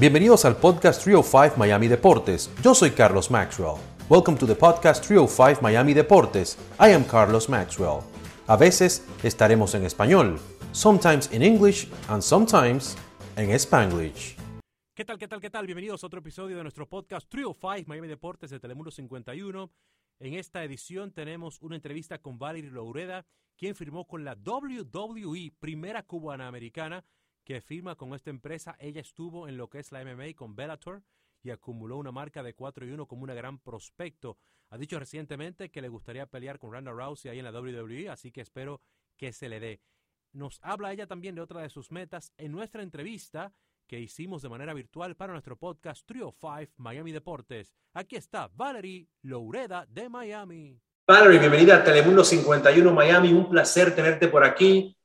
Bienvenidos al podcast 305 Miami Deportes. Yo soy Carlos Maxwell. Welcome to the podcast 305 Miami Deportes. I am Carlos Maxwell. A veces estaremos en español, sometimes in English and sometimes en Spanglish. ¿Qué tal, qué tal, qué tal? Bienvenidos a otro episodio de nuestro podcast 305 Miami Deportes de Telemundo 51. En esta edición tenemos una entrevista con Valerie Loureda, quien firmó con la WWE, primera cubana americana que firma con esta empresa. Ella estuvo en lo que es la MMA con Bellator y acumuló una marca de 4 y 1 como un gran prospecto. Ha dicho recientemente que le gustaría pelear con Ronda Rousey ahí en la WWE, así que espero que se le dé. Nos habla ella también de otra de sus metas en nuestra entrevista que hicimos de manera virtual para nuestro podcast Trio 5 Miami Deportes. Aquí está Valerie Loureda de Miami. Valerie, bienvenida a Telemundo 51 Miami. Un placer tenerte por aquí.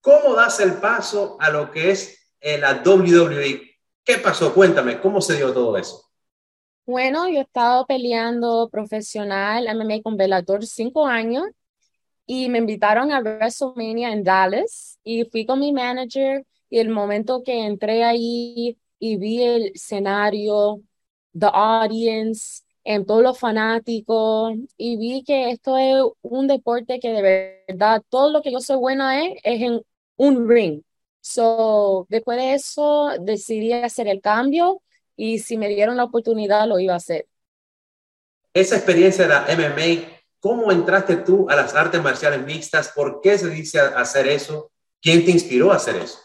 ¿Cómo das el paso a lo que es eh, la WWE? ¿Qué pasó? Cuéntame, ¿cómo se dio todo eso? Bueno, yo he estado peleando profesional MMA con Bellator cinco años y me invitaron a WrestleMania en Dallas y fui con mi manager y el momento que entré ahí y vi el escenario, the audience, en todos los fanáticos y vi que esto es un deporte que de verdad todo lo que yo soy buena es, es en un ring. So, después de eso decidí hacer el cambio y si me dieron la oportunidad lo iba a hacer. Esa experiencia de la MMA, ¿cómo entraste tú a las artes marciales mixtas? ¿Por qué se dice hacer eso? ¿Quién te inspiró a hacer eso?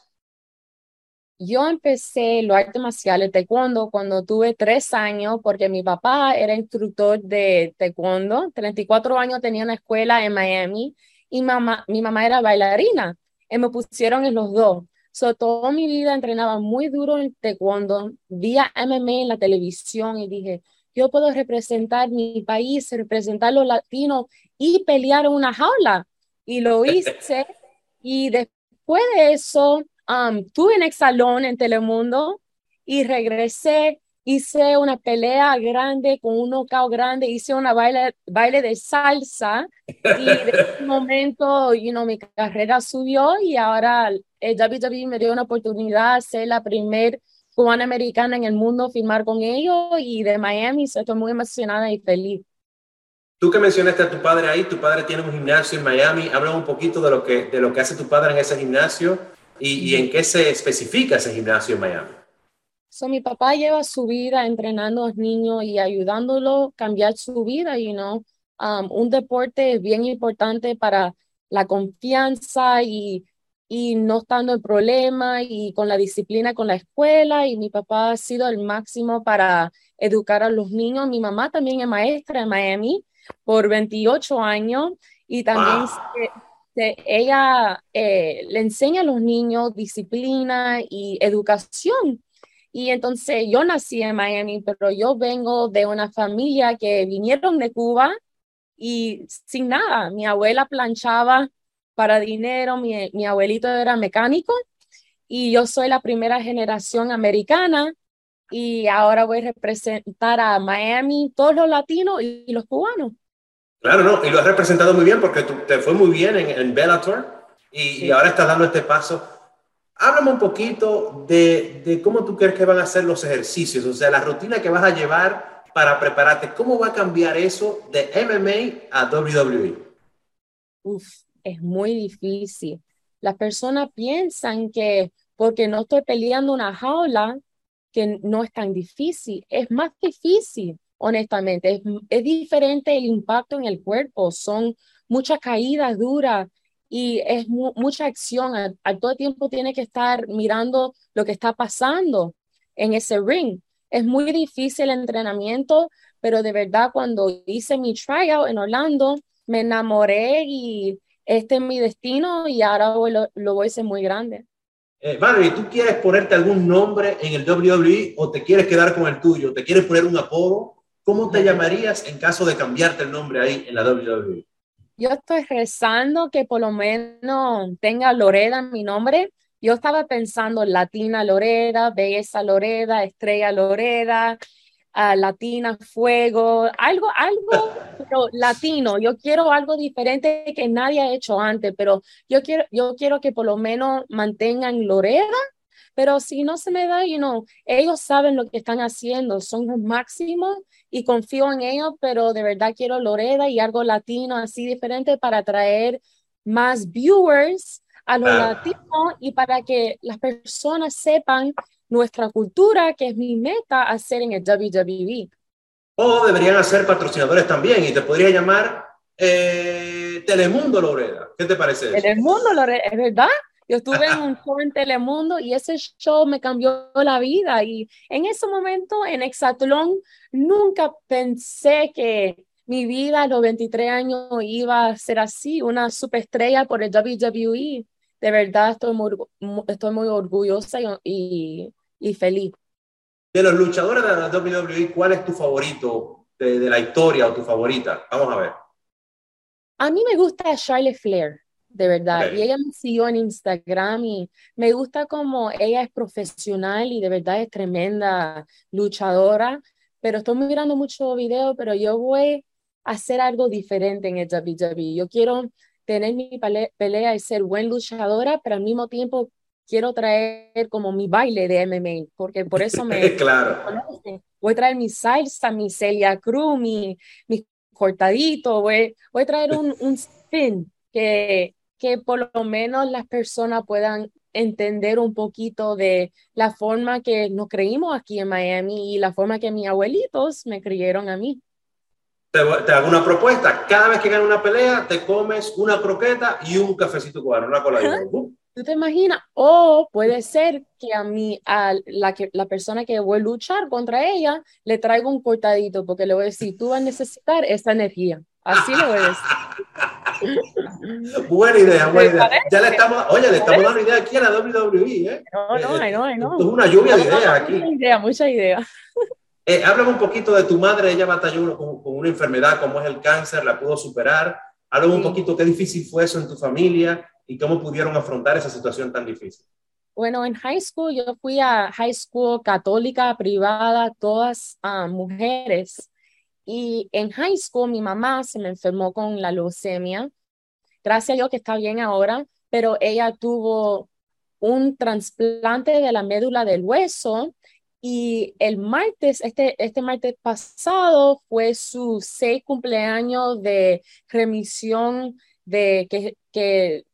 Yo empecé los artes marciales taekwondo cuando tuve tres años porque mi papá era instructor de taekwondo. 34 años tenía una escuela en Miami y mamá, mi mamá era bailarina y me pusieron en los dos. So, toda mi vida entrenaba muy duro en taekwondo, vi a MMA en la televisión y dije, yo puedo representar mi país, representar los latinos y pelear en una jaula. Y lo hice. y después de eso, um, tuve en el salón en Telemundo y regresé hice una pelea grande con un knockout grande, hice una baile, baile de salsa y de ese momento, you know, mi carrera subió y ahora el WWE me dio una oportunidad de ser la primer cubana americana en el mundo, firmar con ellos y de Miami, estoy muy emocionada y feliz. Tú que mencionaste a tu padre ahí, tu padre tiene un gimnasio en Miami, habla un poquito de lo que, de lo que hace tu padre en ese gimnasio y, y en qué se especifica ese gimnasio en Miami. So, mi papá lleva su vida entrenando a los niños y ayudándolo a cambiar su vida, you know. Um, un deporte es bien importante para la confianza y, y no estando en problema y con la disciplina con la escuela y mi papá ha sido el máximo para educar a los niños. Mi mamá también es maestra en Miami por 28 años y también ella eh, le enseña a los niños disciplina y educación y entonces yo nací en Miami, pero yo vengo de una familia que vinieron de Cuba y sin nada. Mi abuela planchaba para dinero, mi, mi abuelito era mecánico y yo soy la primera generación americana y ahora voy a representar a Miami, todos los latinos y, los cubanos. Claro, no, y lo has representado muy bien porque te fue muy bien en, en Bellator y, y ahora estás dando este paso Háblame un poquito de, de, cómo tú crees que van a ser los ejercicios, o sea, la rutina que vas a llevar para prepararte. ¿Cómo va a cambiar eso de MMA a WWE? Uf, es muy difícil. Las personas piensan que porque no estoy peleando una jaula, que no es tan difícil. Es más difícil, honestamente. Es, es diferente el impacto en el cuerpo. Son muchas caídas duras y es mucha acción. Al, todo tiempo tiene que estar mirando lo que está pasando en ese ring. Es muy difícil el entrenamiento, pero de verdad cuando hice mi tryout en Orlando, me enamoré y este es mi destino y ahora lo, voy a hacer muy grande. Eh, Valerie, ¿tú quieres ponerte algún nombre en el WWE o te quieres quedar con el tuyo? ¿Te quieres poner un apodo? ¿Cómo te llamarías en caso de cambiarte el nombre ahí en la WWE? Yo estoy rezando que por lo menos tenga Loreda mi nombre. Yo estaba pensando Latina Loreda, Belleza Loreda, Estrella Loreda, uh, Latina Fuego, algo, algo pero latino. Yo quiero algo diferente que nadie ha hecho antes, pero yo quiero, yo quiero que por lo menos mantengan Loreda Pero si no se me da, you know, ellos saben lo que están haciendo, son los máximos y confío en ellos, pero de verdad quiero Loreda y algo latino así diferente para atraer más viewers a los Ah. latinos y para que las personas sepan nuestra cultura, que es mi meta hacer en el WWE. O deberían hacer patrocinadores también y te podría llamar eh, Telemundo Loreda. ¿Qué te parece eso? Telemundo, Lore- es verdad. Yo estuve en un show en Telemundo y ese show me cambió la vida. Y en ese momento, en Exatlón, nunca pensé que mi vida a los 23 años iba a ser así, una superestrella por el WWE. De verdad, estoy muy, estoy orgullosa y, y, y feliz. De los luchadores de la WWE, ¿cuál es tu favorito de, de la historia o tu favorita? Vamos a ver. A mí me gusta Charlotte Flair, de verdad, y ella me siguió en Instagram y me gusta como ella es profesional y de verdad es tremenda luchadora, pero estoy mirando muchos videos, pero yo voy a hacer algo diferente en el WWE. Yo quiero tener mi pelea y ser buena luchadora, pero al mismo tiempo quiero traer como mi baile de MMA, porque por eso me claro. Voy a traer mi salsa, mi Celia Cruz, mi, mi cortadito, voy, voy a traer un, un spin que, que por lo menos las personas puedan entender un poquito de la forma que nos creímos aquí en Miami y la forma que mis abuelitos me criaron a mí. Te, te hago una propuesta. Cada vez que gane una pelea, te comes una croqueta y un cafecito cubano, una cola de. ¿Tú te imaginas? O puede ser que a mí, a la, que, la persona que voy a luchar contra ella, le traigo un cortadito, porque le voy a decir, tú vas a necesitar esa energía. Así a decir. Buena idea, buena ¿Te idea. Ya le estamos, oye, le ¿Te estamos dando idea aquí a la WWE, ¿eh? No, no, Eh, I know. Esto es una lluvia de ideas aquí. Mucha idea, mucha idea. Eh, háblame un poquito de tu madre. Ella batalló con, con una enfermedad como es el cáncer, la pudo superar. Háblame un poquito qué difícil fue eso en tu familia y cómo pudieron afrontar esa situación tan difícil. Bueno, en high school yo fui a high school católica, privada, todas ah, mujeres. Y en high school mi mamá se me enfermó con la leucemia. Gracias a Dios que está bien ahora, pero ella tuvo un trasplante de la médula del hueso y el martes, este, este martes pasado fue su seis cumpleaños de remisión de que,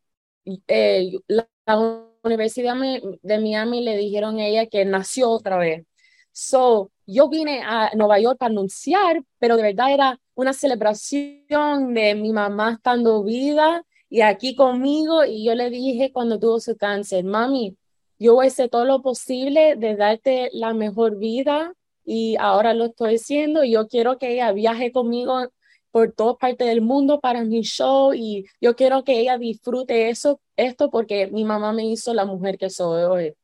eh, la, la Universidad de Miami le dijeron a ella que nació otra vez. So, yo vine a Nueva York para anunciar, pero de verdad era una celebración de mi mamá estando viva y aquí conmigo. Y yo le dije cuando tuvo su cáncer, mami, yo voy a hacer todo lo posible de darte la mejor vida y ahora lo estoy haciendo. Yo quiero que ella viaje conmigo por todas partes del mundo para mi show y yo quiero que ella disfrute eso, esto porque mi mamá me hizo la mujer que soy hoy.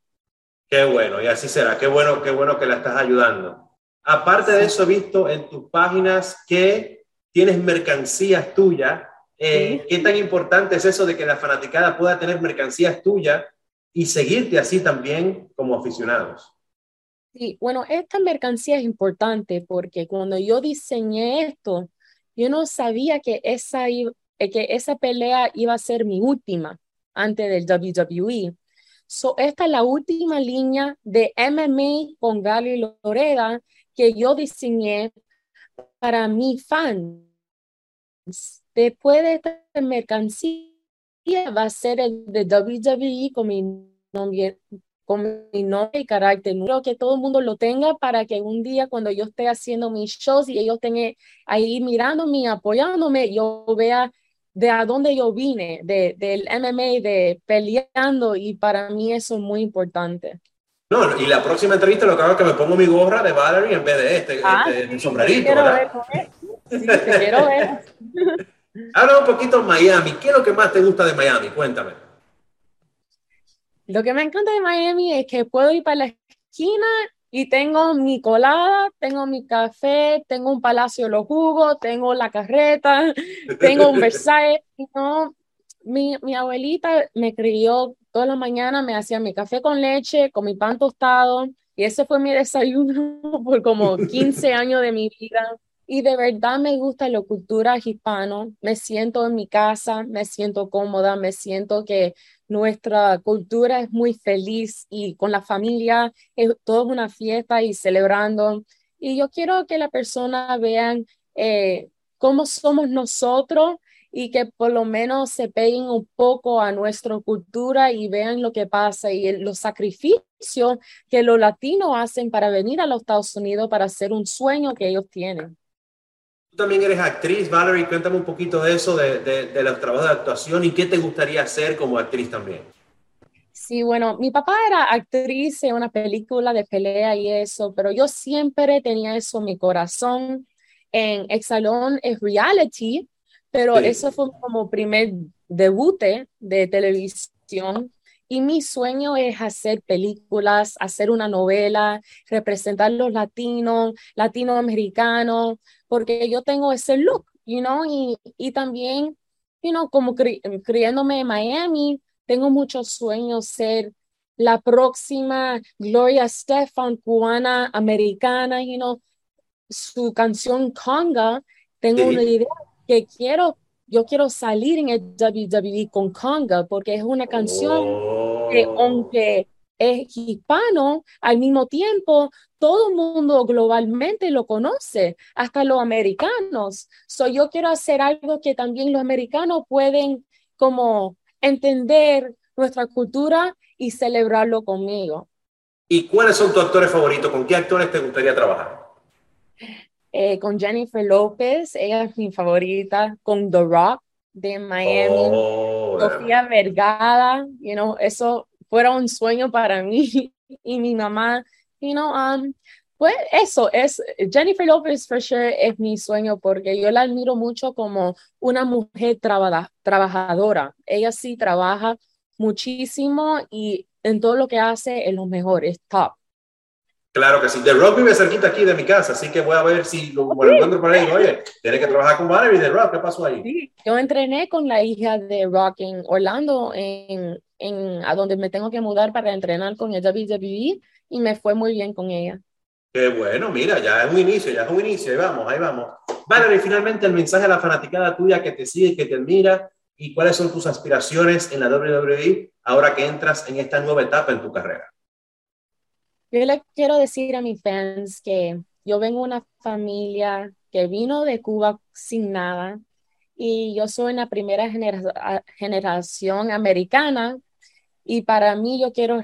Qué bueno, y así será. Qué bueno, qué bueno que la estás ayudando. Aparte de eso, he visto en tus páginas que tienes mercancías tuyas. Eh, Sí. ¿Qué tan importante es eso de que la fanaticada pueda tener mercancías tuyas y seguirte así también como aficionados? Sí, bueno, esta mercancía es importante porque cuando yo diseñé esto, yo no sabía que esa, eh, que esa pelea iba a ser mi última antes del WWE. So, esta es la última línea de MMA con Gali Loreda que yo diseñé para mis fans. Después de esta mercancía va a ser el de WWE con mi nombre, con mi nombre y carácter. Quiero que todo el mundo lo tenga para que un día cuando yo esté haciendo mis shows y ellos estén ahí mirándome, apoyándome, yo vea de a dónde yo vine, de, del MMA, de peleando, y para mí eso es muy importante. No, y la próxima entrevista lo que hago es que me pongo mi gorra de Valerie en vez de este, Ah, este- sí, sombrerito, quiero ¿verdad? ver. Sí, te quiero ver. Habla un poquito de Miami. ¿Qué es lo que más te gusta de Miami? Cuéntame. Lo que me encanta de Miami es que puedo ir para la esquina y tengo mi colada, tengo mi café, tengo un Palacio de los Jugos, tengo la carreta, tengo un Versailles. No, mi, mi abuelita me crió toda la mañana, me hacía mi café con leche, con mi pan tostado, y ese fue mi desayuno por como 15 años de mi vida. Y de verdad me gusta la cultura hispano. Me siento en mi casa, me siento cómoda, me siento que nuestra cultura es muy feliz y con la familia es toda una fiesta y celebrando. Y yo quiero que la persona vean eh, cómo somos nosotros y que por lo menos se peguen un poco a nuestra cultura y vean lo que pasa y los sacrificios que los latinos hacen para venir a los Estados Unidos para hacer un sueño que ellos tienen. También eres actriz, Valerie, cuéntame un poquito de eso, de, de, los trabajos de actuación y qué te gustaría hacer como actriz también. Sí, bueno, mi papá era actriz en una película de pelea y eso, pero yo siempre tenía eso en mi corazón. En Exalón es reality, pero eso fue como primer debut de televisión y mi sueño es hacer películas, hacer una novela, representar los latinos, latinoamericanos, porque yo tengo ese look, you know, y, y también, you know, como criándome en Miami, tengo muchos sueños ser la próxima Gloria Stefan, cubana, americana, you know, su canción Conga, tengo una idea que quiero, yo quiero salir en el WWE con Conga porque es una canción que oh. aunque es hispano, al mismo tiempo todo el mundo globalmente lo conoce, hasta los americanos. So yo quiero hacer algo que también los americanos pueden como entender nuestra cultura y celebrarlo conmigo. ¿Y cuáles son tus actores favoritos? ¿Con qué actores te gustaría trabajar? Eh, con Jennifer López, ella es mi favorita, con The Rock de Miami, oh, Sofía Vergara, you know, eso fuera un sueño para mí y mi mamá, you know, um, pues eso es, Jennifer López for sure es mi sueño porque yo la admiro mucho como una mujer trabajadora. Ella sí trabaja muchísimo y en todo lo que hace es lo mejor, es top. Claro que sí. The Rock vive cerquita aquí de mi casa, así que voy a ver si lo, encuentro por ahí. Oye, tienes que trabajar con Valerie The Rock. ¿Qué pasó ahí? Sí, yo entrené con la hija de Rock en Orlando, en, en, a donde me tengo que mudar para entrenar con el WWE y me fue muy bien con ella. Qué bueno, mira, ya es un inicio, ya es un inicio. Ahí vamos, ahí vamos. Valerie, finalmente el mensaje a la fanaticada tuya que te sigue, que te admira y cuáles son tus aspiraciones en la WWE ahora que entras en esta nueva etapa en tu carrera. Yo le quiero decir a mis fans que yo vengo de una familia que vino de Cuba sin nada y yo soy una primera generación americana y para mí yo quiero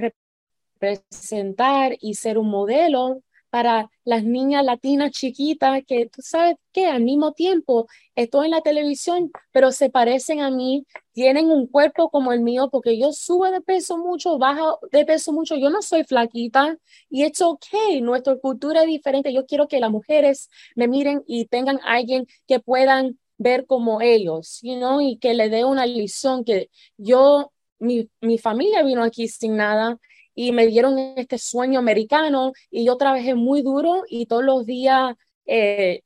representar y ser un modelo para las niñas latinas chiquitas que tú sabes que al mismo tiempo estoy en la televisión, pero se parecen a mí, tienen un cuerpo como el mío, porque yo subo de peso mucho, bajo de peso mucho, yo no soy flaquita y es ok, nuestra cultura es diferente, yo quiero que las mujeres me miren y tengan alguien que puedan ver como ellos, you know, y que le dé una lección que yo, mi, mi familia vino aquí sin nada y me dieron este sueño americano y yo trabajé muy duro y todos los días eh,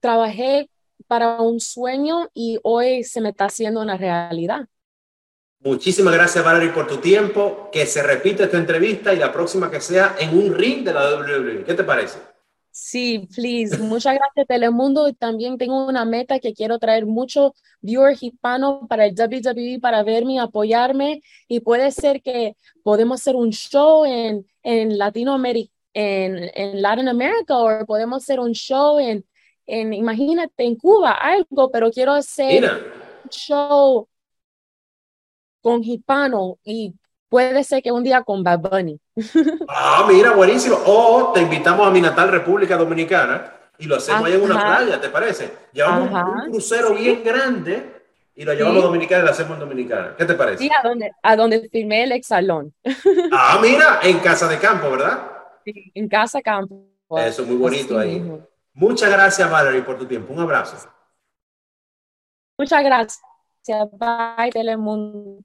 trabajé para un sueño y hoy se me está haciendo una realidad. Muchísimas gracias, Valerie, por tu tiempo. Que se repita esta entrevista y la próxima que sea en un ring de la WWE. ¿Qué te parece? Sí, please. Muchas gracias, Telemundo. También tengo una meta que quiero traer muchos viewers hispanos para el WWE para verme y apoyarme. Y puede ser que podemos hacer un show en, en Latinoamérica, en, en Latin America, o podemos hacer un show en, en, imagínate, en Cuba, algo, pero quiero hacer un show con hispano y Puede ser que un día con Bad Bunny. Ah, mira, buenísimo. O te invitamos a mi natal República Dominicana y lo hacemos ahí en una playa, ¿te parece? Llevamos un crucero bien grande y lo llevamos a Dominicana y lo hacemos en Dominicana. ¿Qué te parece? Sí, a donde, a donde filmé el exalón. Ah, mira, en Casa de Campo, ¿verdad? Sí, en Casa Campo. Eso, muy bonito ahí. Muchas gracias, Valerie, por tu tiempo. Un abrazo. Muchas gracias. Bye, Telemundo.